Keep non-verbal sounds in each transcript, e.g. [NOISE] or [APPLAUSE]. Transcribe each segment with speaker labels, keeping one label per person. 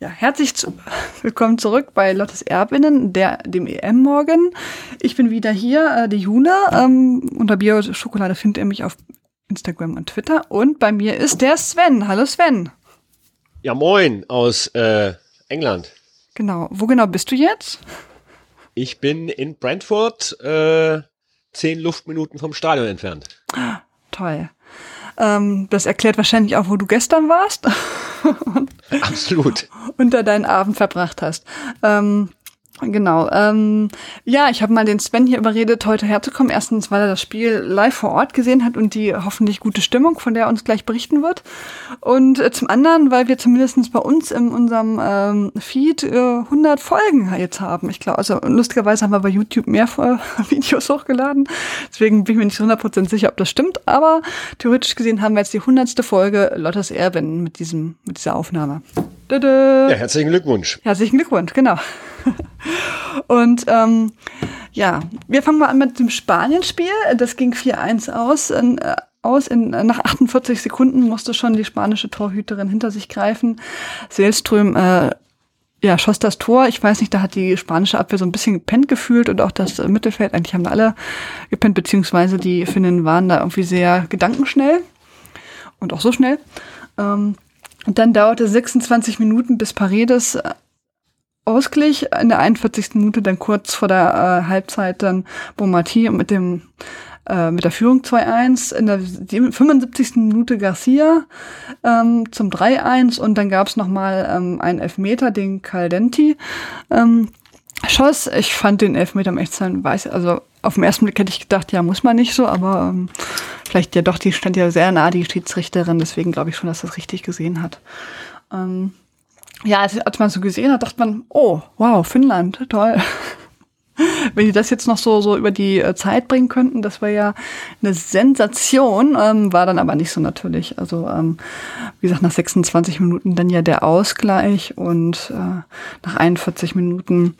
Speaker 1: Ja, herzlich zu, [LAUGHS] willkommen zurück bei Lottes Erbinnen, der, dem EM-Morgen. Ich bin wieder hier, äh, die Juna. Ähm, unter Bio-Schokolade findet ihr mich auf Instagram und Twitter. Und bei mir ist der Sven. Hallo Sven.
Speaker 2: Ja, moin aus äh, England.
Speaker 1: Genau. Wo genau bist du jetzt?
Speaker 2: Ich bin in Brentford, äh, zehn Luftminuten vom Stadion entfernt.
Speaker 1: Toll. Ähm, das erklärt wahrscheinlich auch, wo du gestern warst. [LAUGHS]
Speaker 2: Absolut.
Speaker 1: und da deinen Abend verbracht hast. Ähm, Genau. Ähm, ja, ich habe mal den Sven hier überredet, heute herzukommen. Erstens, weil er das Spiel live vor Ort gesehen hat und die hoffentlich gute Stimmung, von der er uns gleich berichten wird. Und äh, zum anderen, weil wir zumindestens bei uns in unserem ähm, Feed äh, 100 Folgen jetzt haben. Ich glaube, also lustigerweise haben wir bei YouTube mehr [LAUGHS] Videos hochgeladen. Deswegen bin ich mir nicht 100% sicher, ob das stimmt. Aber theoretisch gesehen haben wir jetzt die 100. Folge Lottes Erben mit, diesem, mit dieser Aufnahme.
Speaker 2: Ja, herzlichen Glückwunsch.
Speaker 1: Herzlichen Glückwunsch, genau. [LAUGHS] Und ähm, ja, wir fangen mal an mit dem Spanien-Spiel. Das ging 4-1 aus. In, äh, aus. In, nach 48 Sekunden musste schon die spanische Torhüterin hinter sich greifen. Selström äh, ja, schoss das Tor. Ich weiß nicht, da hat die spanische Abwehr so ein bisschen gepennt gefühlt und auch das Mittelfeld. Eigentlich haben alle gepennt, beziehungsweise die Finnen waren da irgendwie sehr gedankenschnell und auch so schnell. Ähm, und dann dauerte 26 Minuten, bis Paredes ausglich. In der 41. Minute, dann kurz vor der äh, Halbzeit, dann Bomati mit dem äh, mit der Führung 2-1. In der 75. Minute Garcia ähm, zum 3-1 und dann gab es nochmal ähm, einen Elfmeter, den Caldenti ähm, schoss. Ich fand den Elfmeter am Echtsein weiß, also auf den ersten Blick hätte ich gedacht, ja, muss man nicht so, aber ähm, vielleicht ja doch, die stand ja sehr nah, die Schiedsrichterin, deswegen glaube ich schon, dass das richtig gesehen hat. Ähm, ja, als, man so gesehen hat, dachte man, oh, wow, Finnland, toll. [LAUGHS] Wenn die das jetzt noch so, so über die äh, Zeit bringen könnten, das wäre ja eine Sensation, ähm, war dann aber nicht so natürlich. Also, ähm, wie gesagt, nach 26 Minuten dann ja der Ausgleich und äh, nach 41 Minuten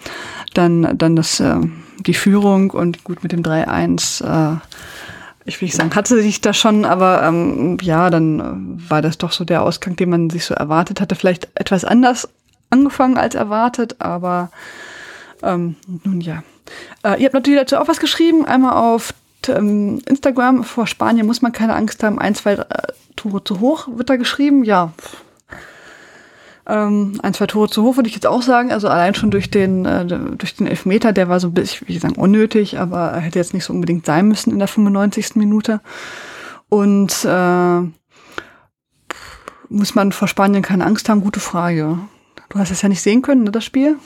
Speaker 1: dann, dann das, äh, die Führung und gut mit dem 3-1, äh, ich will nicht sagen, hatte sich da schon, aber ähm, ja, dann äh, war das doch so der Ausgang, den man sich so erwartet hatte. Vielleicht etwas anders angefangen als erwartet, aber ähm, nun ja. Äh, ihr habt natürlich dazu auch was geschrieben, einmal auf ähm, Instagram, vor Spanien muss man keine Angst haben, ein, zwei äh, Tore zu hoch wird da geschrieben, ja. Ähm, ein, zwei Tore zu hoch würde ich jetzt auch sagen. Also allein schon durch den, äh, durch den Elfmeter, der war so ein bisschen, wie sagen, unnötig, aber er hätte jetzt nicht so unbedingt sein müssen in der 95. Minute. Und äh, muss man vor Spanien keine Angst haben? Gute Frage. Du hast es ja nicht sehen können, ne, das Spiel?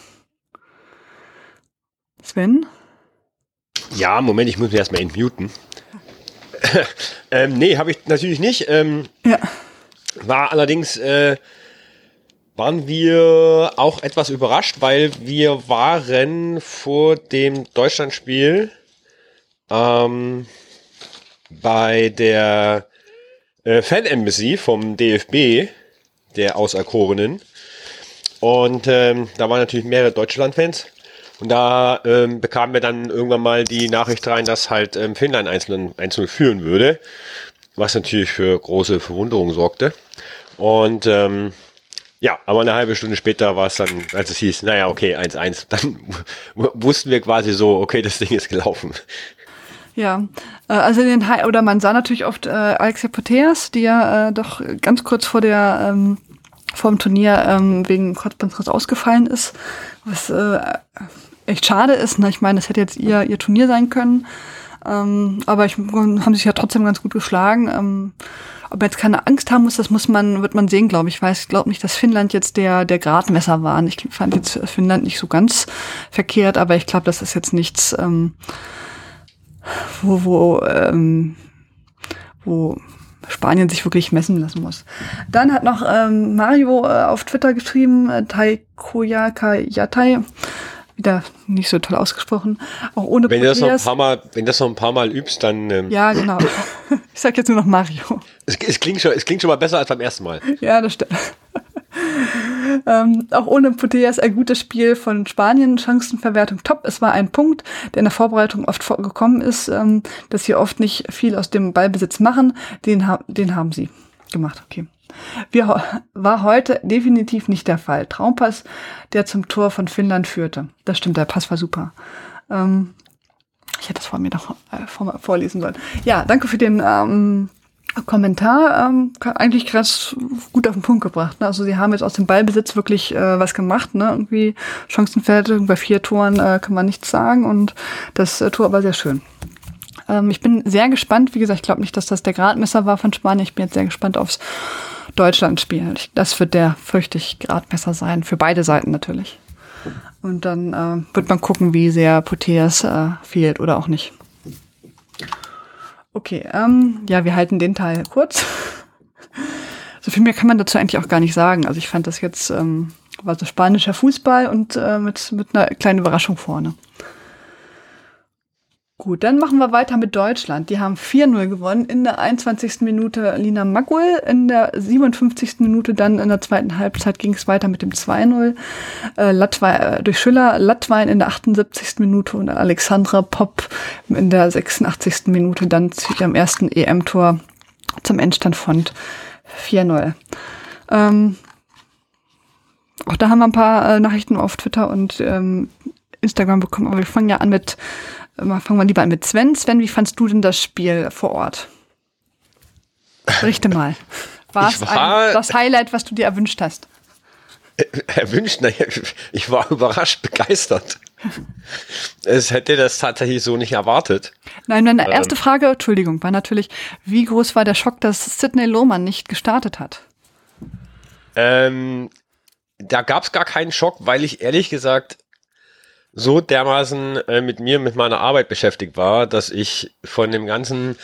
Speaker 1: Sven?
Speaker 2: Ja, Moment, ich muss mich erstmal entmuten. [LAUGHS] ähm, nee, habe ich natürlich nicht. Ähm,
Speaker 1: ja.
Speaker 2: War allerdings äh, waren wir auch etwas überrascht, weil wir waren vor dem Deutschlandspiel ähm, bei der äh, Fan Embassy vom DFB, der Auserkorenen. Und ähm, da waren natürlich mehrere Deutschland-Fans. Und da ähm, bekamen wir dann irgendwann mal die Nachricht rein, dass halt ähm, Finnland 1-0 führen würde. Was natürlich für große Verwunderung sorgte. Und ähm, ja, aber eine halbe Stunde später war es dann, als es hieß, naja, okay, 1-1, dann [LAUGHS] wussten wir quasi so, okay, das Ding ist gelaufen.
Speaker 1: Ja, äh, also in den High oder man sah natürlich oft äh, Alexia Poteas, die ja äh, doch ganz kurz vor der ähm, vor dem Turnier ähm, wegen Kreuzbandriss ausgefallen ist, was äh, echt schade ist. Ne? Ich meine, das hätte jetzt ihr ihr Turnier sein können, ähm, aber ich haben sich ja trotzdem ganz gut geschlagen. Ähm, ob man jetzt keine Angst haben muss, das muss man, wird man sehen, glaube ich. Ich weiß, glaube nicht, dass Finnland jetzt der, der Gradmesser war. Ich fand jetzt Finnland nicht so ganz verkehrt, aber ich glaube, das ist jetzt nichts, ähm, wo, wo, ähm, wo Spanien sich wirklich messen lassen muss. Dann hat noch ähm, Mario äh, auf Twitter geschrieben, äh, Taikoyaka Yatai, wieder nicht so toll ausgesprochen. Auch ohne
Speaker 2: wenn du das noch ein paar Mal, wenn das noch ein paar Mal übst, dann. Ähm
Speaker 1: ja, genau. [LAUGHS] Ich sag jetzt nur noch Mario.
Speaker 2: Es, es, klingt schon, es klingt schon mal besser als beim ersten Mal.
Speaker 1: Ja, das stimmt. [LAUGHS] ähm, auch ohne Putellas ein gutes Spiel von Spanien, Chancenverwertung top. Es war ein Punkt, der in der Vorbereitung oft vorgekommen ist, ähm, dass sie oft nicht viel aus dem Ballbesitz machen. Den, ha den haben sie gemacht, okay. Wir, war heute definitiv nicht der Fall. Traumpass, der zum Tor von Finnland führte. Das stimmt, der Pass war super. Ähm, ich hätte es vor mir noch äh, vor, vorlesen sollen. Ja, danke für den ähm, Kommentar. Ähm, eigentlich ganz gut auf den Punkt gebracht. Ne? Also sie haben jetzt aus dem Ballbesitz wirklich äh, was gemacht. Ne? Irgendwie Chancenverhältnis bei vier Toren äh, kann man nichts sagen und das äh, Tor war sehr schön. Ähm, ich bin sehr gespannt. Wie gesagt, ich glaube nicht, dass das der Gradmesser war von Spanien. Ich bin jetzt sehr gespannt aufs Deutschland-Spiel. Das wird der, fürchte ich, Gradmesser sein. Für beide Seiten natürlich. Und dann äh, wird man gucken, wie sehr Poteas äh, fehlt oder auch nicht. Okay, ähm, ja, wir halten den Teil kurz. [LAUGHS] so viel mehr kann man dazu eigentlich auch gar nicht sagen. Also ich fand das jetzt, ähm, war so spanischer Fußball und äh, mit, mit einer kleinen Überraschung vorne. Gut, dann machen wir weiter mit Deutschland. Die haben 4-0 gewonnen. In der 21. Minute Lina Magul, in der 57. Minute dann in der zweiten Halbzeit ging es weiter mit dem 2-0. Äh, Latwein, äh, durch Schüller, Latwein in der 78. Minute und Alexandra Popp in der 86. Minute dann zu ihrem ersten EM-Tor zum Endstand von 4-0. Ähm, auch da haben wir ein paar äh, Nachrichten auf Twitter und ähm, Instagram bekommen, aber wir fangen ja an mit fangen wir lieber an mit Sven. Sven, wie fandst du denn das Spiel vor Ort? Berichte mal. War es das Highlight, was du dir erwünscht hast?
Speaker 2: Erwünscht? Naja, ich war überrascht, begeistert. Es hätte das tatsächlich so nicht erwartet.
Speaker 1: Nein, meine ähm, erste Frage, Entschuldigung, war natürlich, wie groß war der Schock, dass Sidney Lohmann nicht gestartet hat?
Speaker 2: Ähm, da gab es gar keinen Schock, weil ich ehrlich gesagt so dermaßen äh, mit mir, mit meiner Arbeit beschäftigt war, dass ich von dem ganzen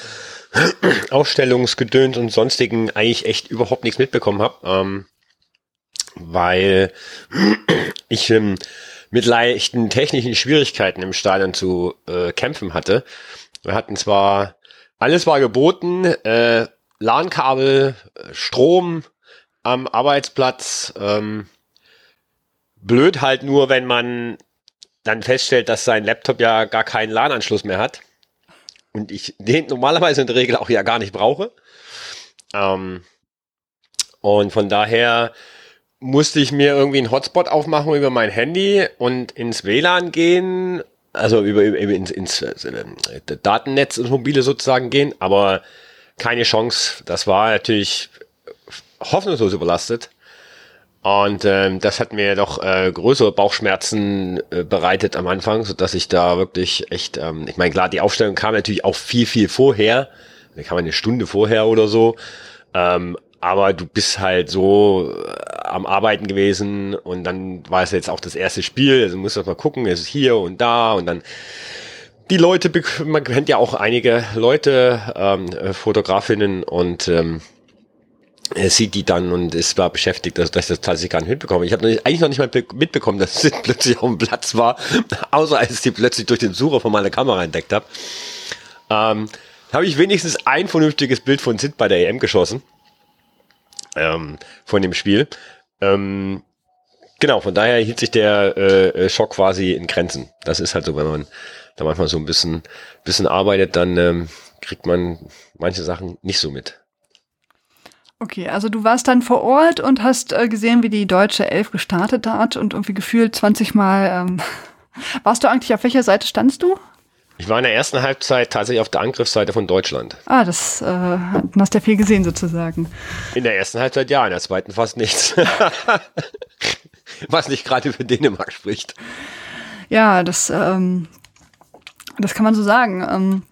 Speaker 2: [CLEARS THROAT] Ausstellungsgedöns und sonstigen eigentlich echt überhaupt nichts mitbekommen habe, ähm, weil [CLEARS THROAT] ich ähm, mit leichten technischen Schwierigkeiten im Stadion zu äh, kämpfen hatte. Wir hatten zwar, alles war geboten, äh, LAN-Kabel, Strom am Arbeitsplatz, ähm, blöd halt nur, wenn man dann feststellt, dass sein Laptop ja gar keinen LAN-Anschluss mehr hat und ich [LAUGHS] den normalerweise in der Regel auch ja gar nicht brauche. Ähm, und von daher musste ich mir irgendwie einen Hotspot aufmachen über mein Handy und ins WLAN gehen, also über, über ins, ins äh, Datennetz, ins mobile sozusagen gehen, aber keine Chance. Das war natürlich hoffnungslos überlastet. Und ähm, das hat mir doch äh, größere Bauchschmerzen äh, bereitet am Anfang, so dass ich da wirklich echt, ähm, ich meine, klar, die Aufstellung kam natürlich auch viel, viel vorher. Da kam eine Stunde vorher oder so. Ähm, aber du bist halt so äh, am Arbeiten gewesen und dann war es jetzt auch das erste Spiel, also musst du mal gucken, es ist hier und da und dann die Leute, man kennt ja auch einige Leute, ähm, äh, Fotografinnen und ähm, sieht die dann und ist war beschäftigt, dass, dass ich das tatsächlich gar nicht mitbekomme. Ich habe eigentlich noch nicht mal mitbekommen, dass Sid [LAUGHS] plötzlich auf dem Platz war, [LAUGHS] außer als ich sie plötzlich durch den Sucher von meiner Kamera entdeckt habe. Ähm, habe ich wenigstens ein vernünftiges Bild von Sid bei der EM geschossen. Ähm, von dem Spiel. Ähm, genau, von daher hielt sich der äh, Schock quasi in Grenzen. Das ist halt so, wenn man da manchmal so ein bisschen, bisschen arbeitet, dann ähm, kriegt man manche Sachen nicht so mit.
Speaker 1: Okay, also du warst dann vor Ort und hast äh, gesehen, wie die deutsche Elf gestartet hat und irgendwie gefühlt 20 Mal. Ähm, [LAUGHS] warst du eigentlich auf welcher Seite standst du?
Speaker 2: Ich war in der ersten Halbzeit tatsächlich auf der Angriffsseite von Deutschland.
Speaker 1: Ah, das äh, hast du ja viel gesehen sozusagen.
Speaker 2: In der ersten Halbzeit ja, in der zweiten fast nichts. [LAUGHS] Was nicht gerade für Dänemark spricht.
Speaker 1: Ja, das, ähm, das kann man so sagen. Ähm,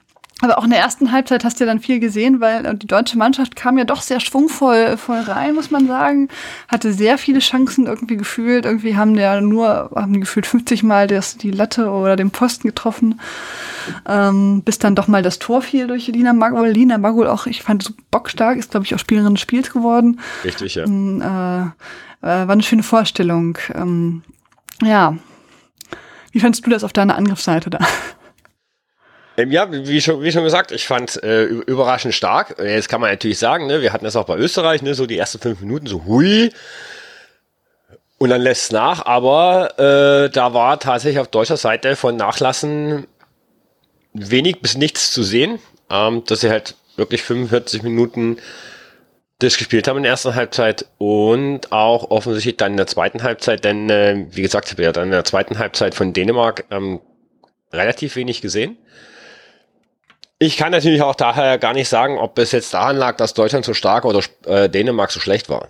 Speaker 1: aber auch in der ersten Halbzeit hast du ja dann viel gesehen, weil äh, die deutsche Mannschaft kam ja doch sehr schwungvoll voll rein, muss man sagen. Hatte sehr viele Chancen irgendwie gefühlt. Irgendwie haben der nur, haben die gefühlt 50 Mal das, die Latte oder den Posten getroffen. Ähm, bis dann doch mal das Tor fiel durch Lina Magul. Lina Magul auch, ich fand so bockstark, ist glaube ich auch Spielerin des Spiels geworden.
Speaker 2: Richtig, ja.
Speaker 1: Ähm, äh, äh, war eine schöne Vorstellung. Ähm, ja. Wie fandest du das auf deiner Angriffsseite da?
Speaker 2: Ähm, ja, wie schon, wie schon gesagt, ich fand äh, überraschend stark. Jetzt kann man natürlich sagen, ne, wir hatten das auch bei Österreich, ne, so die ersten fünf Minuten so hui. Und dann lässt es nach, aber äh, da war tatsächlich auf deutscher Seite von Nachlassen wenig bis nichts zu sehen. Ähm, dass sie halt wirklich 45 Minuten das gespielt haben in der ersten Halbzeit und auch offensichtlich dann in der zweiten Halbzeit, denn äh, wie gesagt, ich habe ja dann in der zweiten Halbzeit von Dänemark ähm, relativ wenig gesehen. Ich kann natürlich auch daher gar nicht sagen, ob es jetzt daran lag, dass Deutschland so stark oder äh, Dänemark so schlecht war.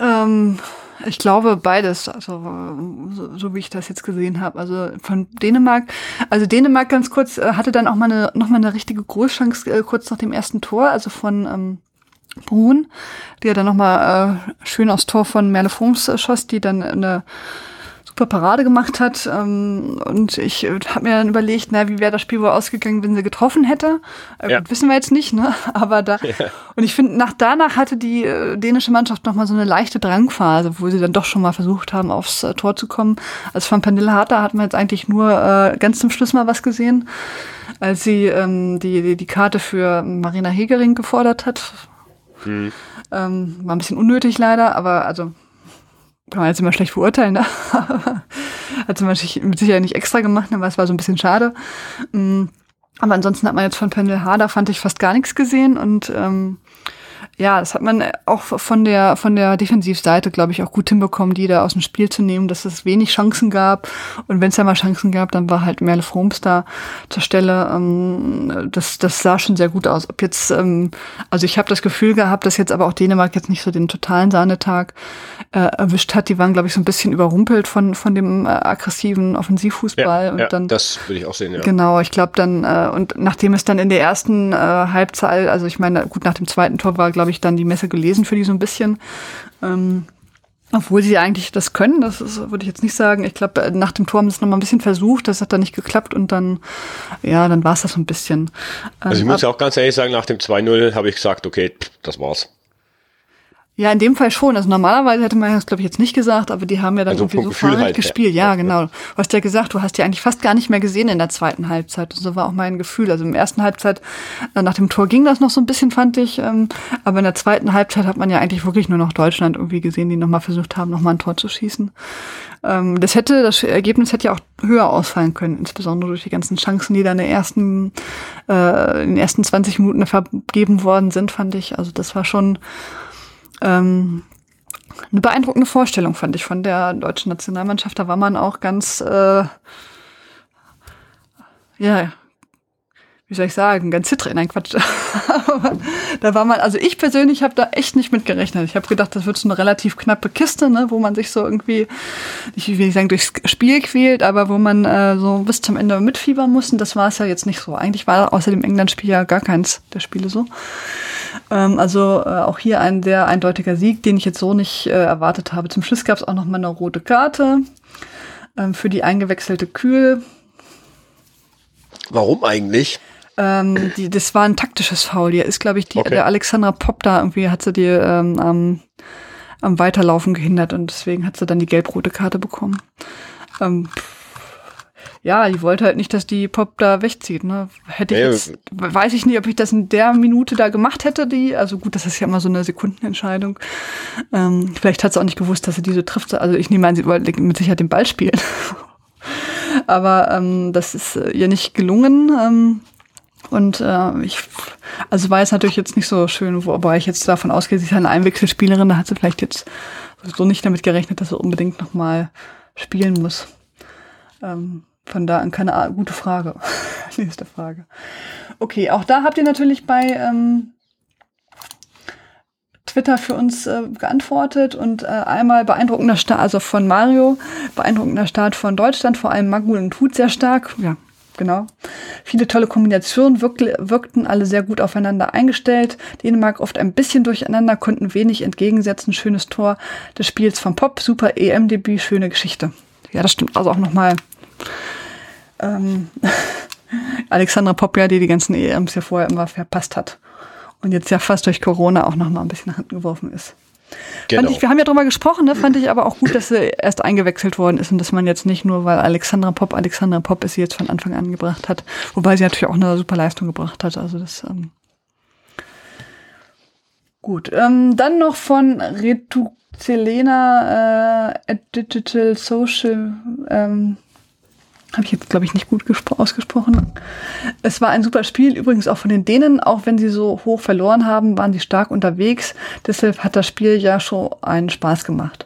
Speaker 1: Ähm, ich glaube beides, also so, so wie ich das jetzt gesehen habe. Also von Dänemark, also Dänemark ganz kurz äh, hatte dann auch mal eine, noch eine richtige Großchance äh, kurz nach dem ersten Tor, also von ähm, Brun, der dann noch mal äh, schön aufs Tor von Merle Foms äh, schoss, die dann eine super Parade gemacht hat. Ähm, und ich äh, habe mir dann überlegt, na, wie wäre das Spiel wohl ausgegangen, wenn sie getroffen hätte. Äh, ja. Wissen wir jetzt nicht, ne? [LAUGHS] Aber da. [LAUGHS] Ja. Und ich finde, nach danach hatte die äh, dänische Mannschaft noch mal so eine leichte Drangphase, wo sie dann doch schon mal versucht haben, aufs äh, Tor zu kommen. Also von Pernille Harter hat man jetzt eigentlich nur äh, ganz zum Schluss mal was gesehen, als sie ähm, die, die, die Karte für Marina Hegering gefordert hat. Mhm. Ähm, war ein bisschen unnötig leider, aber also kann man jetzt immer schlecht beurteilen, ne? [LAUGHS] hat sie mit Sicherheit nicht extra gemacht, aber es war so ein bisschen schade. Mm, aber ansonsten hat man jetzt von Pendel Harder, fand ich, fast gar nichts gesehen und ähm, ja, das hat man auch von der, von der Defensivseite, glaube ich, auch gut hinbekommen, die da aus dem Spiel zu nehmen, dass es wenig Chancen gab. Und wenn es ja mal Chancen gab, dann war halt Merle Froms da zur Stelle. Ähm, das, das sah schon sehr gut aus. Ob jetzt, ähm, also ich habe das Gefühl gehabt, dass jetzt aber auch Dänemark jetzt nicht so den totalen Sahnetag äh, erwischt hat. Die waren, glaube ich, so ein bisschen überrumpelt von, von dem äh, aggressiven Offensivfußball.
Speaker 2: Ja,
Speaker 1: und
Speaker 2: ja,
Speaker 1: dann,
Speaker 2: das würde ich auch sehen, ja.
Speaker 1: Genau, ich glaube dann, äh, und nachdem es dann in der ersten äh, Halbzeit, also ich meine, gut, nach dem zweiten Tor war, glaube ich, dann die Messe gelesen für die so ein bisschen. Ähm, obwohl sie eigentlich das können, das ist, würde ich jetzt nicht sagen. Ich glaube, nach dem Tor haben sie es nochmal ein bisschen versucht, das hat dann nicht geklappt und dann, ja, dann war es das so ein bisschen.
Speaker 2: Also ich
Speaker 1: ähm,
Speaker 2: muss ja auch ganz ehrlich sagen, nach dem 2-0 habe ich gesagt, okay, das war's.
Speaker 1: Ja, in dem Fall schon. Also normalerweise hätte man das, glaube ich, jetzt nicht gesagt, aber die haben ja dann
Speaker 2: Also
Speaker 1: irgendwie so
Speaker 2: Gefühl
Speaker 1: verrückt
Speaker 2: halt,
Speaker 1: gespielt.
Speaker 2: ja.
Speaker 1: Ja, genau. Du hast ja gesagt, du hast ja eigentlich fast gar nicht mehr gesehen in der zweiten Halbzeit. Und so war auch mein Gefühl. Also im ersten Halbzeit, äh, nach dem Tor ging das noch so ein bisschen, fand ich. ähm, Aber in der zweiten Halbzeit hat man ja eigentlich wirklich nur noch Deutschland irgendwie gesehen, die nochmal versucht haben, nochmal ein Tor zu schießen. Ähm, Das hätte, das Ergebnis hätte ja auch höher ausfallen können, insbesondere durch die ganzen Chancen, die da in, der ersten, äh, in den ersten 20 Minuten vergeben worden sind, fand ich. Also das war schon ähm, eine beeindruckende Vorstellung, fand ich, von der deutschen Nationalmannschaft. Da war man auch ganz, äh, ja, wie soll ich sagen, ganz zittrig. Nein, Quatsch. [LAUGHS] Da war man, also ich persönlich habe da echt nicht mit gerechnet. Ich habe gedacht, das wird so eine relativ knappe Kiste, ne, wo man sich so irgendwie, ich will nicht sagen, durchs Spiel quält, aber wo man äh, so bis zum Ende mitfiebern muss. Und das war es ja jetzt nicht so. Eigentlich war außer dem England-Spiel ja gar keins der Spiele so. Ähm, also äh, auch hier ein sehr eindeutiger Sieg, den ich jetzt so nicht äh, erwartet habe. Zum Schluss gab es auch noch mal eine rote Karte ähm, für die eingewechselte Kühl.
Speaker 2: Warum eigentlich?
Speaker 1: Ähm, die, das war ein taktisches Foul. Die ist, glaube ich, die,
Speaker 2: Okay.
Speaker 1: der Alexandra Popp da irgendwie hat sie die ähm, am, am Weiterlaufen gehindert und deswegen hat sie dann die gelb-rote Karte bekommen. Ähm, ja, die wollte halt nicht, dass die Pop da wegzieht. Ne? Hätte ich jetzt, weiß ich nicht, ob ich das in der Minute da gemacht hätte, die, also gut, das ist ja immer so eine Sekundenentscheidung. Ähm, vielleicht hat sie auch nicht gewusst, dass sie diese trifft. Also ich nehme an, sie wollte mit Sicherheit den Ball spielen. [LAUGHS] Aber ähm, das ist äh, ihr nicht gelungen. Ähm, und äh, ich, also war es natürlich jetzt nicht so schön, wobei ich jetzt davon ausgehe, sie ist eine Einwechselspielerin, da hat sie vielleicht jetzt so nicht damit gerechnet, dass sie unbedingt nochmal spielen muss. Ähm, von da an keine A- gute Frage. [LAUGHS] Nächste Frage. Okay, auch da habt ihr natürlich bei ähm, Twitter für uns äh, geantwortet und äh, einmal beeindruckender Start, also von Mario, beeindruckender Start von Deutschland, vor allem Magul und Hut sehr stark. Ja, genau. Viele tolle Kombinationen, wirk wirkten alle sehr gut aufeinander eingestellt. Dänemark oft ein bisschen durcheinander, konnten wenig entgegensetzen. Schönes Tor des Spiels vom Pop, super EM-Debüt, schöne Geschichte. Ja, das stimmt also auch nochmal. Ähm, [LAUGHS] Alexandra Popp, ja, die die ganzen EMs ja vorher immer verpasst hat. Und jetzt ja fast durch Corona auch nochmal ein bisschen nach hinten geworfen ist.
Speaker 2: Genau.
Speaker 1: Fand ich, wir haben ja drüber gesprochen, ne? fand ich aber auch gut, dass sie erst eingewechselt worden ist und dass man jetzt nicht nur, weil Alexandra Pop Alexandra Pop ist, sie jetzt von Anfang an gebracht hat. Wobei sie natürlich auch eine super Leistung gebracht hat. Also das ähm gut. Ähm, dann noch von Retu Selena äh, at Digital Social ähm, Habe ich jetzt, glaube ich, nicht gut ausgesprochen. Es war ein super Spiel, übrigens auch von den Dänen. Auch wenn sie so hoch verloren haben, waren sie stark unterwegs. Deshalb hat das Spiel ja schon einen Spaß gemacht.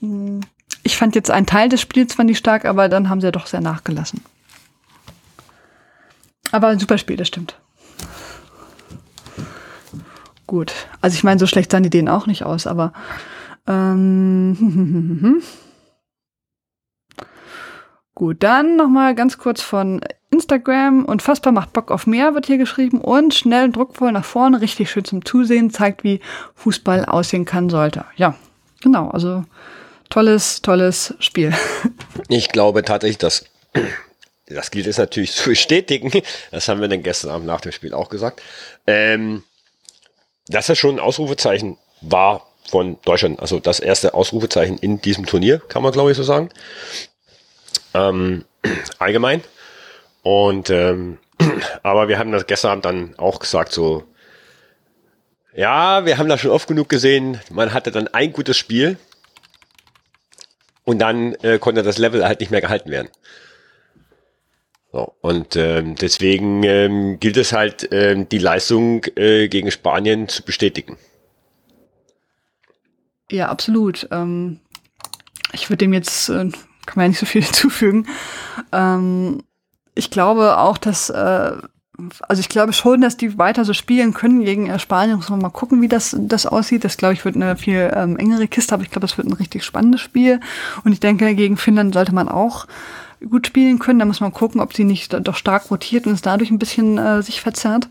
Speaker 1: Hm, ich fand jetzt einen Teil des Spiels zwar nicht stark, aber dann haben sie ja doch sehr nachgelassen. Aber ein super Spiel, das stimmt. Gut. Also ich meine, so schlecht sahen die Dänen auch nicht aus, aber ähm, [LAUGHS] Gut, dann nochmal ganz kurz von Instagram. Unfassbar macht Bock auf mehr, wird hier geschrieben. Und schnell und druckvoll nach vorne, richtig schön zum Zusehen, zeigt, wie Fußball aussehen kann sollte. Ja, genau, also tolles, tolles Spiel. [LAUGHS]
Speaker 2: Ich glaube tatsächlich, dass das gilt es natürlich zu bestätigen. Das haben wir dann gestern Abend nach dem Spiel auch gesagt. Ähm, dass das schon ein Ausrufezeichen war von Deutschland. Also das erste Ausrufezeichen in diesem Turnier, kann man glaube ich so sagen ähm, allgemein. Und ähm, [CLEARS THROAT] aber wir haben das gestern dann auch gesagt, so ja, wir haben das schon oft genug gesehen. Man hatte dann ein gutes Spiel und dann äh, konnte das Level halt nicht mehr gehalten werden. So, und ähm, deswegen ähm, gilt es halt, ähm, die Leistung äh, gegen Spanien zu bestätigen.
Speaker 1: Ja, absolut. Ähm, ich würde dem jetzt äh, kann man ja nicht so viel [LAUGHS] hinzufügen. Ähm, ich glaube auch, dass, äh, also ich glaube schon, dass die weiter so spielen können gegen äh, Spanien. Muss man mal gucken, wie das, das aussieht. Das, glaube ich, wird eine viel ähm, engere Kiste, aber ich glaube, das wird ein richtig spannendes Spiel. Und ich denke, gegen Finnland sollte man auch gut spielen können. Da muss man gucken, ob sie nicht doch stark rotiert und es dadurch ein bisschen äh, sich verzerrt.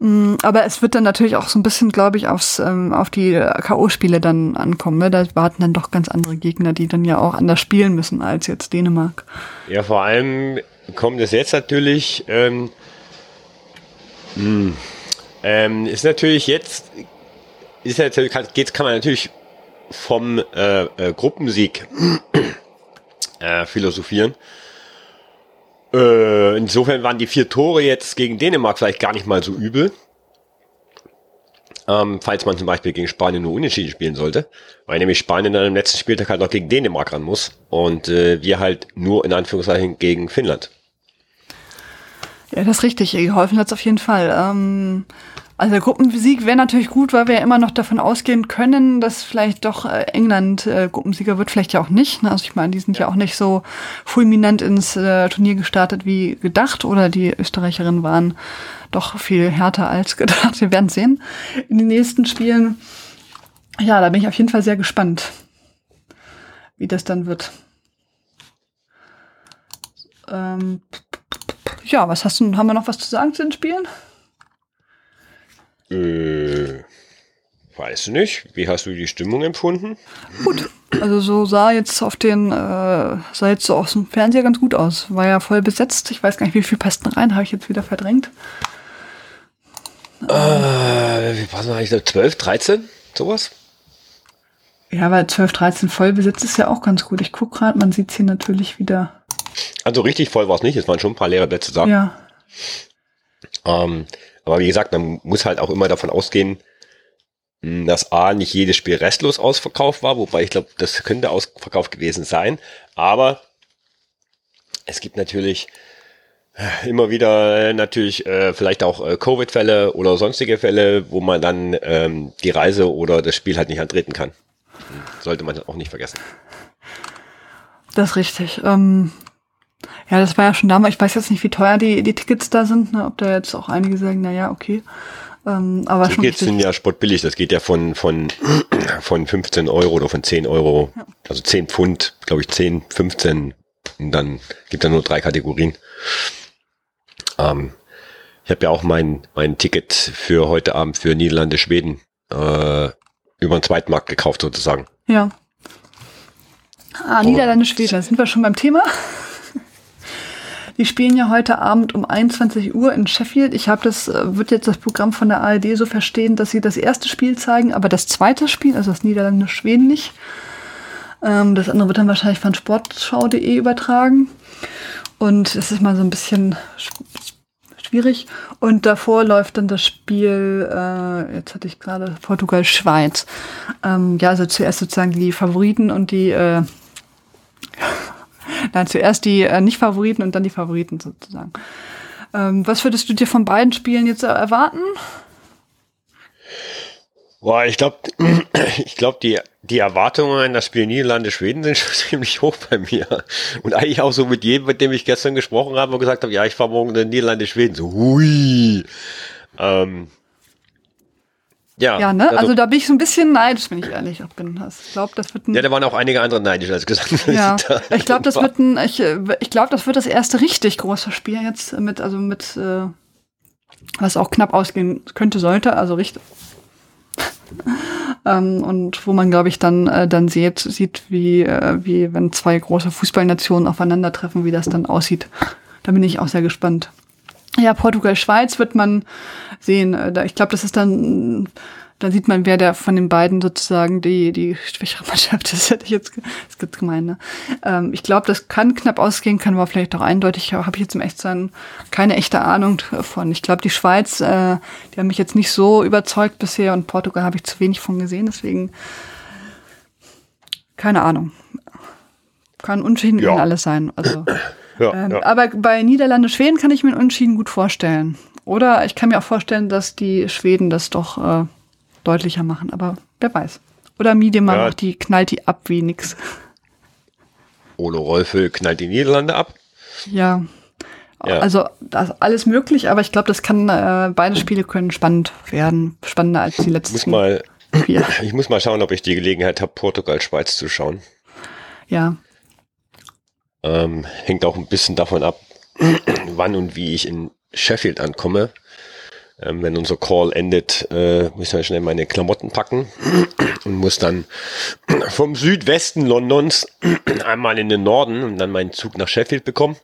Speaker 1: Mm, aber es wird dann natürlich auch so ein bisschen, glaube ich, aufs, ähm, auf die K.O.-Spiele dann ankommen. Ne? Da warten dann doch ganz andere Gegner, die dann ja auch anders spielen müssen als jetzt Dänemark.
Speaker 2: Ja, vor allem kommt es jetzt natürlich, ähm, mh, hm, ähm, ist natürlich jetzt, ist natürlich, geht's, kann man natürlich vom äh, äh, Gruppensieg äh, philosophieren. Äh, insofern waren die vier Tore jetzt gegen Dänemark vielleicht gar nicht mal so übel. Ähm, falls man zum Beispiel gegen Spanien nur unentschieden spielen sollte. Weil nämlich Spanien dann im letzten Spieltag halt noch gegen Dänemark ran muss. Und äh, wir halt nur in Anführungszeichen gegen Finnland.
Speaker 1: Ja, das ist richtig. Geholfen hat es auf jeden Fall. Ähm, also der Gruppensieg wäre natürlich gut, weil wir ja immer noch davon ausgehen können, dass vielleicht doch äh, England äh, Gruppensieger wird, vielleicht ja auch nicht. Ne? Also ich meine, die sind ja. ja auch nicht so fulminant ins äh, Turnier gestartet wie gedacht oder die Österreicherinnen waren doch viel härter als [LAUGHS] gedacht. Wir werden sehen in den nächsten Spielen. Ja, da bin ich auf jeden Fall sehr gespannt, wie das dann wird. Ähm, ja, was hast du, haben wir noch was zu sagen zu den Spielen?
Speaker 2: Äh, weiß nicht. Wie hast du die Stimmung empfunden?
Speaker 1: Gut. Also so sah jetzt auf den, äh, sah jetzt so aus dem Fernseher ganz gut aus. War ja voll besetzt. Ich weiß gar nicht, wie viel passten rein, habe ich jetzt wieder verdrängt.
Speaker 2: Äh, wie passen eigentlich? 12, 13? Sowas?
Speaker 1: Ja, weil 12, 13 voll besetzt ist ja auch ganz gut. Ich gucke gerade, man sieht es hier natürlich wieder.
Speaker 2: Also richtig voll war es nicht, es waren schon ein paar leere Plätze da.
Speaker 1: Ja.
Speaker 2: Ähm, aber wie gesagt, man muss halt auch immer davon ausgehen, hm, dass A, nicht jedes Spiel restlos ausverkauft war, wobei ich glaube, das könnte ausverkauft gewesen sein. Aber es gibt natürlich äh, immer wieder äh, natürlich äh, vielleicht auch äh, Covid-Fälle oder sonstige Fälle, wo man dann ähm, die Reise oder das Spiel halt nicht antreten kann. Sollte man auch nicht vergessen.
Speaker 1: Das ist richtig. Ähm, ja, das war ja schon damals. Ich weiß jetzt nicht, wie teuer die, die Tickets da sind, ne? ob da jetzt auch einige sagen, na ja, okay. Ähm, aber
Speaker 2: Tickets sind ja sportbillig. Das geht ja von, von, [CLEARS THROAT] von 15 Euro oder von 10 Euro, ja. also 10 Pfund, glaube ich 10, 15. Und dann gibt es nur drei Kategorien. Ähm, ich habe ja auch mein, mein Ticket für heute Abend für Niederlande, Schweden äh, über den Zweitmarkt gekauft sozusagen.
Speaker 1: Ja. Ah, Niederlande, Schweden, da sind wir schon beim Thema. Die spielen ja heute Abend um 21 Uhr in Sheffield. Ich habe das, äh, wird jetzt das Programm von der ARD so verstehen, dass sie das erste Spiel zeigen, aber das zweite Spiel, also das Niederlande Schweden nicht. Ähm, das andere wird dann wahrscheinlich von sportschau.de übertragen. Und es ist mal so ein bisschen schwierig. Und davor läuft dann das Spiel, äh, jetzt hatte ich gerade Portugal-Schweiz. Ähm, ja, also zuerst sozusagen die Favoriten und die äh, Nein, zuerst die äh, Nicht-Favoriten und dann die Favoriten sozusagen. Ähm, was würdest du dir von beiden Spielen jetzt erwarten?
Speaker 2: Boah, ich glaube, [CLEARS THROAT] ich glaube, die, die Erwartungen an das Spiel Niederlande-Schweden sind schon [LAUGHS] ziemlich hoch bei mir. Und eigentlich auch so mit jedem, mit dem ich gestern gesprochen habe und gesagt habe, ja, ich fahre morgen in Niederlande-Schweden. So, hui. Ähm,
Speaker 1: ja, ja ne? Also, also, da bin ich so ein bisschen neidisch, wenn ich ehrlich bin. Ich glaube, das wird ein
Speaker 2: Ja, da waren auch einige andere neidisch, als gesagt.
Speaker 1: Ja, ich glaube, das wird ein, ich, ich glaube, das wird das erste richtig große Spiel jetzt mit, also mit, äh, was auch knapp ausgehen könnte, sollte, also richtig, [LAUGHS] ähm, und wo man, glaube ich, dann, äh, dann sieht, sieht wie, äh, wie wenn zwei große Fußballnationen aufeinandertreffen, wie das dann aussieht. Da bin ich auch sehr gespannt. Ja, Portugal, Schweiz wird man sehen. Äh, ich glaube, das ist dann dann sieht man, wer der von den beiden sozusagen die, die schwächere Mannschaft ist, [LAUGHS] hätte ich jetzt, das gibt gemein, ne? Ähm, ich glaube, das kann knapp ausgehen, kann aber vielleicht auch eindeutig, habe ich jetzt im Echtsein keine echte Ahnung von. Ich glaube, die Schweiz, äh, die haben mich jetzt nicht so überzeugt bisher und Portugal habe ich zu wenig von gesehen, deswegen keine Ahnung. Kann Unschieden ja. alles sein. Also, ja, ähm, ja. Aber bei Niederlande, Schweden kann ich mir einen Unschieden gut vorstellen. Oder ich kann mir auch vorstellen, dass die Schweden das doch äh, deutlicher machen, aber wer weiß. Oder Miedema ja. die, knallt die ab wie nix. [LAUGHS]
Speaker 2: Ole Rolfe knallt die Niederlande ab.
Speaker 1: Ja. ja. Also alles möglich, aber ich glaube, das kann äh, beide Spiele können spannend werden, spannender als die letzten.
Speaker 2: Ich muss mal, vier. [LAUGHS] ich muss mal schauen, ob ich die Gelegenheit habe, Portugal Schweiz zu schauen.
Speaker 1: Ja.
Speaker 2: Ähm, hängt auch ein bisschen davon ab, [CLEARS THROAT] wann und wie ich in Sheffield ankomme. Ähm, wenn unser Call endet, äh, muss ich schnell meine Klamotten packen [CLEARS THROAT] und muss dann [CLEARS THROAT] vom Südwesten Londons einmal in den Norden und dann meinen Zug nach Sheffield bekommen.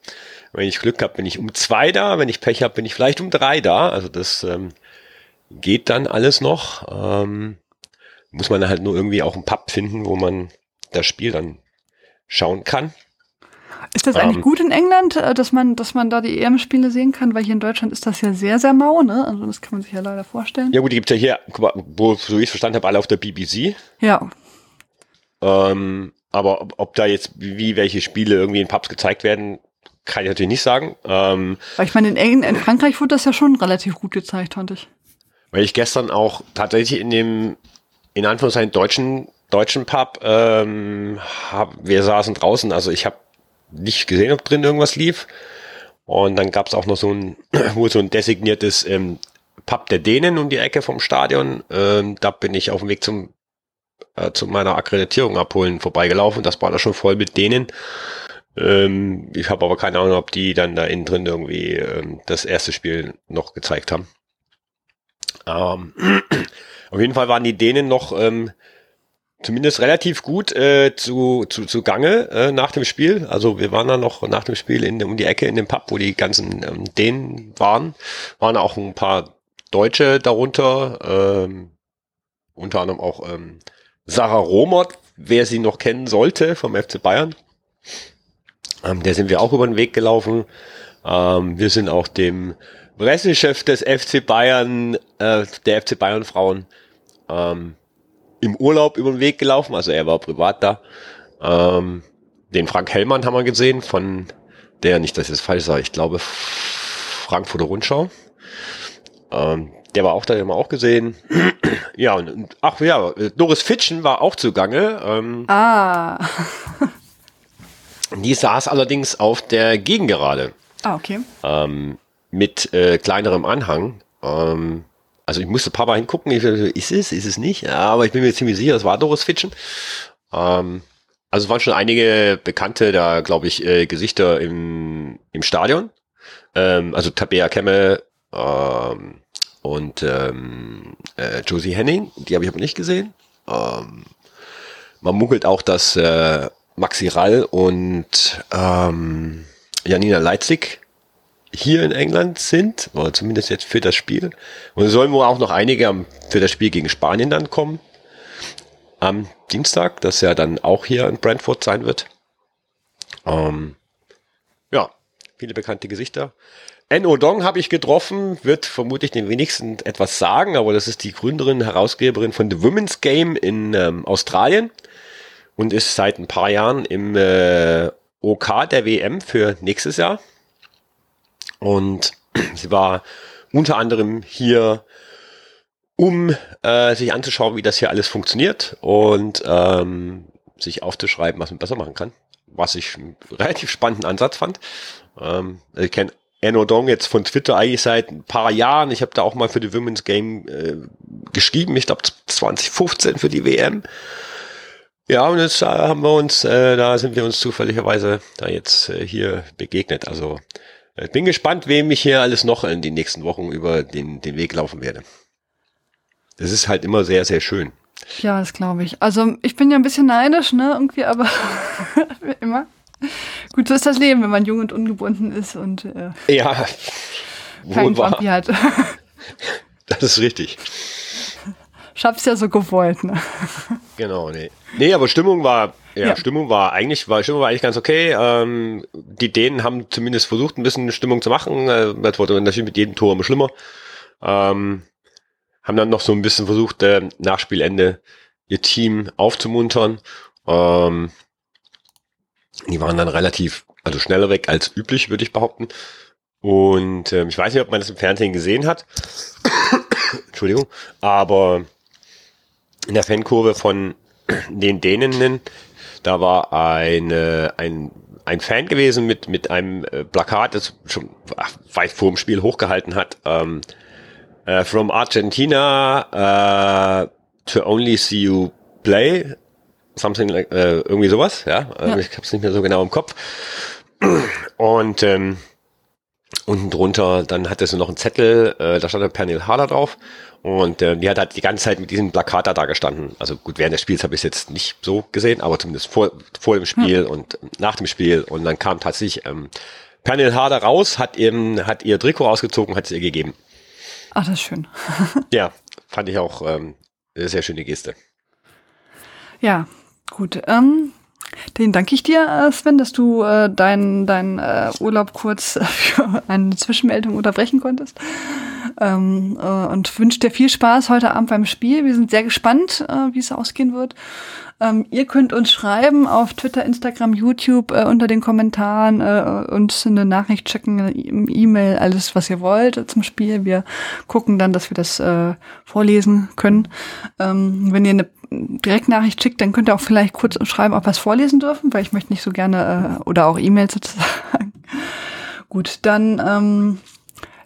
Speaker 2: Wenn ich Glück habe, bin ich um zwei da. Wenn ich Pech habe, bin ich vielleicht um drei da. Also das ähm, geht dann alles noch. Ähm, muss man halt nur irgendwie auch einen Pub finden, wo man das Spiel dann schauen kann.
Speaker 1: Ist das eigentlich ähm, gut in England, äh, dass man, dass man da die EM-Spiele sehen kann? Weil hier in Deutschland ist das ja sehr, sehr mau, ne? Also das kann man sich ja leider vorstellen.
Speaker 2: Ja gut, die gibt's ja hier, wo, so ich es verstanden habe, alle auf der BBC.
Speaker 1: Ja.
Speaker 2: Ähm, aber ob, ob, da jetzt, wie welche Spiele irgendwie in Pubs gezeigt werden, kann ich natürlich nicht sagen. Ähm,
Speaker 1: weil ich meine, in, England, in Frankreich wurde das ja schon relativ gut gezeigt, fand ich.
Speaker 2: Weil ich gestern auch tatsächlich in dem, in Anführungszeichen, deutschen, deutschen Pub, ähm, hab, wir saßen draußen, also ich habe nicht gesehen, ob drin irgendwas lief. Und dann gab es auch noch so ein, [CLEARS THROAT] wohl so ein designiertes ähm, Pub der Dänen um die Ecke vom Stadion. Ähm, da bin ich auf dem Weg zum äh, zu meiner Akkreditierung abholen vorbeigelaufen. Das war da schon voll mit Dänen. Ähm, ich habe aber keine Ahnung, ob die dann da innen drin irgendwie ähm, das erste Spiel noch gezeigt haben. Ähm, [CLEARS THROAT] auf jeden Fall waren die Dänen noch ähm, zumindest relativ gut äh, zu, zu, zu Gange äh, nach dem Spiel. Also wir waren dann noch nach dem Spiel in, um die Ecke in dem Pub, wo die ganzen ähm, Dänen waren. Waren auch ein paar Deutsche darunter, ähm, unter anderem auch ähm, Sarah Romert, wer sie noch kennen sollte vom FC Bayern. Ähm, der sind wir auch über den Weg gelaufen. Ähm, wir sind auch dem Pressechef des FC Bayern, äh, der FC Bayern Frauen, ähm, im Urlaub über den Weg gelaufen, also er war privat da. Ähm, den Frank Hellmann haben wir gesehen von der, nicht, dass ich das falsch sage, ich glaube Frankfurter Rundschau. Ähm, der war auch da, den haben wir auch gesehen. [CLEARS THROAT] ja, und, und, ach ja, Doris Fitschen war auch zugange. Ähm,
Speaker 1: ah. [LAUGHS]
Speaker 2: die saß allerdings auf der Gegengerade.
Speaker 1: Ah, okay.
Speaker 2: Ähm, mit äh, kleinerem Anhang. Ähm, also ich musste Mal hingucken, ich, ist es, ist es nicht, ja, aber ich bin mir ziemlich sicher, es war Doris Fitschen. Ähm, also es waren schon einige bekannte, da glaube ich, äh, Gesichter im, im Stadion. Ähm, also Tabea Kemme ähm, und ähm, äh, Josie Henning, die habe ich aber nicht gesehen. Ähm, man munkelt auch, dass äh, Maxi Rall und ähm, Janina Leitzig hier in England sind, oder zumindest jetzt für das Spiel. Und es sollen wohl auch noch einige für das Spiel gegen Spanien dann kommen. Am Dienstag, das ja dann auch hier in Brentford sein wird. Ähm, ja, viele bekannte Gesichter. N. O'Dong habe ich getroffen, wird vermutlich den wenigsten etwas sagen, aber das ist die Gründerin, Herausgeberin von The Women's Game in ähm, Australien und ist seit ein paar Jahren im äh, OK der WM für nächstes Jahr. Und sie war unter anderem hier, um äh, sich anzuschauen, wie das hier alles funktioniert und ähm, sich aufzuschreiben, was man besser machen kann. Was ich einen relativ spannenden Ansatz fand. Ähm, ich kenne Enno Dong jetzt von Twitter eigentlich seit ein paar Jahren. Ich habe da auch mal für die Women's Game äh, geschrieben, ich glaube 2015 für die WM. Ja, und jetzt äh, haben wir uns, äh, da sind wir uns zufälligerweise da jetzt äh, hier begegnet. Also äh, bin gespannt, wem ich hier alles noch in den nächsten Wochen über den, den Weg laufen werde. Das ist halt immer sehr, sehr schön.
Speaker 1: Ja, das glaube ich. Also ich bin ja ein bisschen neidisch, ne, irgendwie, aber [LAUGHS] immer. Gut, so ist das Leben, wenn man jung und ungebunden ist und äh,
Speaker 2: ja,
Speaker 1: kein Vampi hat.
Speaker 2: das ist richtig.
Speaker 1: Ich hab's ja so gewollt, ne?
Speaker 2: Genau, nee. Nee, aber Stimmung war, ja, ja. Stimmung war eigentlich, war, Stimmung war eigentlich ganz okay. Ähm, die Dänen haben zumindest versucht, ein bisschen Stimmung zu machen. Äh, das wurde natürlich mit jedem Tor immer schlimmer. Ähm, haben dann noch so ein bisschen versucht, äh, nach Spielende ihr Team aufzumuntern. Ähm, die waren dann relativ, also schneller weg als üblich, würde ich behaupten. Und ähm, ich weiß nicht, ob man das im Fernsehen gesehen hat. [COUGHS] Entschuldigung. Aber in der Fankurve von den Dänen, da war eine, ein, ein Fan gewesen mit, mit einem äh, Plakat, das schon weit vor dem Spiel hochgehalten hat. Ähm, uh, from Argentina uh, to only see you play. Something like, äh, irgendwie sowas, ja. ja. Ich hab's nicht mehr so genau im Kopf. Und ähm, unten drunter, dann hatte sie noch einen Zettel, äh, da stand der Pernil Harder drauf. Und äh, die hat halt die ganze Zeit mit diesem Plakat da gestanden. Also gut, während des Spiels habe ich es jetzt nicht so gesehen, aber zumindest vor, vor dem Spiel hm. und nach dem Spiel. Und dann kam tatsächlich ähm, Pernil Harder raus, hat, eben, hat ihr Trikot ausgezogen, hat es ihr gegeben.
Speaker 1: Ach, das ist schön. [LAUGHS]
Speaker 2: ja, fand ich auch ähm, eine sehr schöne Geste.
Speaker 1: Ja, gut. Ähm, den danke ich dir, äh, Sven, dass du äh, deinen dein, äh, Urlaub kurz für eine Zwischenmeldung unterbrechen konntest. Ähm, äh, und wünsche dir viel Spaß heute Abend beim Spiel. Wir sind sehr gespannt, äh, wie es ausgehen wird. Ähm, ihr könnt uns schreiben auf Twitter, Instagram, YouTube äh, unter den Kommentaren, äh, uns eine Nachricht schicken, eine E-Mail, alles, was ihr wollt zum Spiel. Wir gucken dann, dass wir das äh, vorlesen können. Ähm, wenn ihr eine Direktnachricht schickt, dann könnt ihr auch vielleicht kurz schreiben, ob wir es vorlesen dürfen, weil ich möchte nicht so gerne, äh, oder auch E-Mails sozusagen. [LAUGHS] Gut, dann ähm,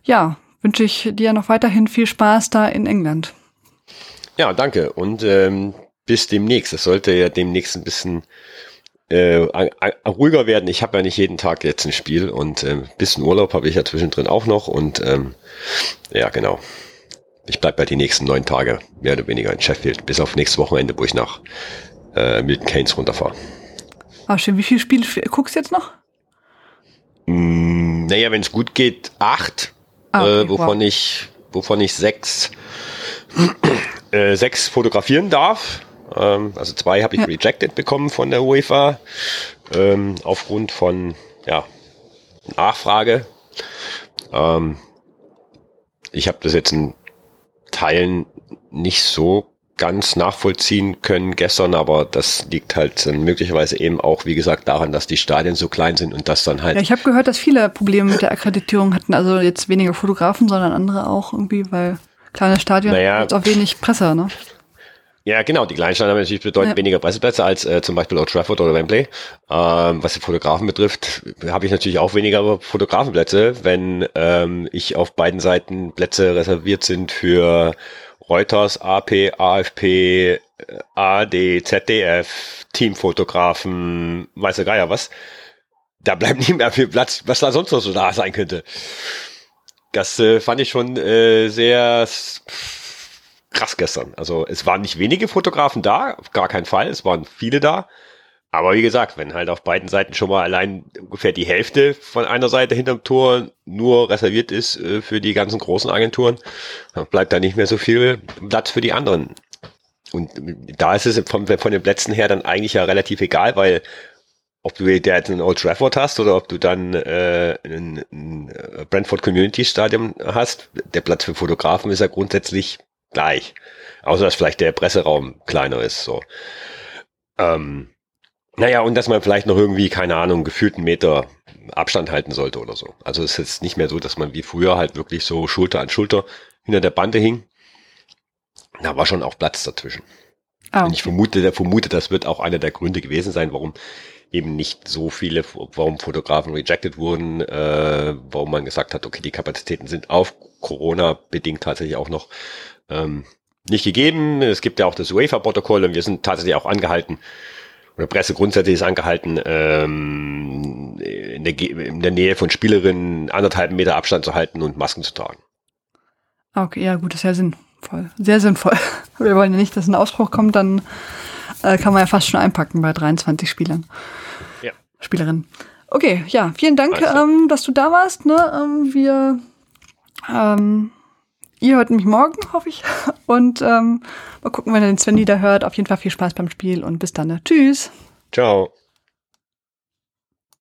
Speaker 1: ja, wünsche ich dir noch weiterhin viel Spaß da in England.
Speaker 2: Ja, danke. Und ähm, bis demnächst. Es sollte ja demnächst ein bisschen äh, ruhiger werden. Ich habe ja nicht jeden Tag jetzt ein Spiel und äh, bisschen Urlaub habe ich ja zwischendrin auch noch. Und ähm, ja, genau ich bleibe bei die nächsten neun Tage mehr oder weniger in Sheffield, bis auf nächstes Wochenende, wo ich nach äh, Milton Keynes runterfahre.
Speaker 1: Ah, schön. Wie viele Spiele guckst du jetzt noch?
Speaker 2: Mm, naja, wenn es gut geht, acht, ah, okay, äh, wovon wow. ich, wovon ich sechs, [CLEARS THROAT] äh, sechs fotografieren darf. Ähm, also zwei habe ich ja. rejected bekommen von der UEFA ähm, aufgrund von ja, Nachfrage. Ähm, ich habe das jetzt ein Teilen nicht so ganz nachvollziehen können gestern, aber das liegt halt möglicherweise eben auch, wie gesagt, daran, dass die Stadien so klein sind und das dann halt.
Speaker 1: Ja, ich habe gehört, dass viele Probleme mit der Akkreditierung hatten, also jetzt weniger Fotografen, sondern andere auch irgendwie, weil kleine Stadien naja, auch wenig Presse, ne?
Speaker 2: Ja, genau. Die Kleinstadt haben natürlich bedeutend ja. weniger Presseplätze als äh, zum Beispiel Old Trafford oder Wembley. Ähm, was die Fotografen betrifft, habe ich natürlich auch weniger Fotografenplätze, wenn ähm, ich auf beiden Seiten Plätze reserviert sind für Reuters, AP, AFP, AD, ZDF, Teamfotografen, weiß der Geier was. Da bleibt [LAUGHS] nicht mehr viel Platz, was da sonst noch so da sein könnte. Das äh, fand ich schon äh, sehr krass gestern. Also es waren nicht wenige Fotografen da, auf gar keinen Fall, es waren viele da. Aber wie gesagt, wenn halt auf beiden Seiten schon mal allein ungefähr die Hälfte von einer Seite hinterm Tor nur reserviert ist äh, für die ganzen großen Agenturen, dann bleibt da nicht mehr so viel Platz für die anderen. Und da ist es von, von den Plätzen her dann eigentlich ja relativ egal, weil ob du jetzt einen Old Trafford hast oder ob du dann äh, ein, ein Brentford Community Stadium hast, der Platz für Fotografen ist ja grundsätzlich gleich. Außer dass vielleicht der Presseraum kleiner ist. So. Ähm, Naja, und dass man vielleicht noch irgendwie, keine Ahnung, gefühlten Meter Abstand halten sollte oder so. Also es ist jetzt nicht mehr so, dass man wie früher halt wirklich so Schulter an Schulter hinter der Bande hing. Da war schon auch Platz dazwischen. Ah, okay. Und ich vermute, vermute, das wird auch einer der Gründe gewesen sein, warum eben nicht so viele, warum Fotografen rejected wurden, äh, warum man gesagt hat, okay, die Kapazitäten sind auf Corona bedingt tatsächlich auch noch ähm, nicht gegeben. Es gibt ja auch das UEFA-Protokoll und wir sind tatsächlich auch angehalten, oder Presse grundsätzlich ist angehalten, ähm, in, der, in der Nähe von Spielerinnen anderthalb Meter Abstand zu halten und Masken zu tragen.
Speaker 1: Okay, ja gut, das ist ja sinnvoll. Sehr sinnvoll. [LAUGHS] Wir wollen ja nicht, dass ein Ausbruch kommt, dann äh, kann man ja fast schon einpacken bei 23 Spielern. Ja. Spielerinnen. Okay, ja, vielen Dank, ähm, dass du da warst. Ne? Ähm, wir ähm, Ihr hört mich morgen, hoffe ich. [LAUGHS] Und ähm, mal gucken, wenn ihr den Sven wieder hört. Auf jeden Fall viel Spaß beim Spiel und bis dann. Ne? Tschüss.
Speaker 2: Ciao.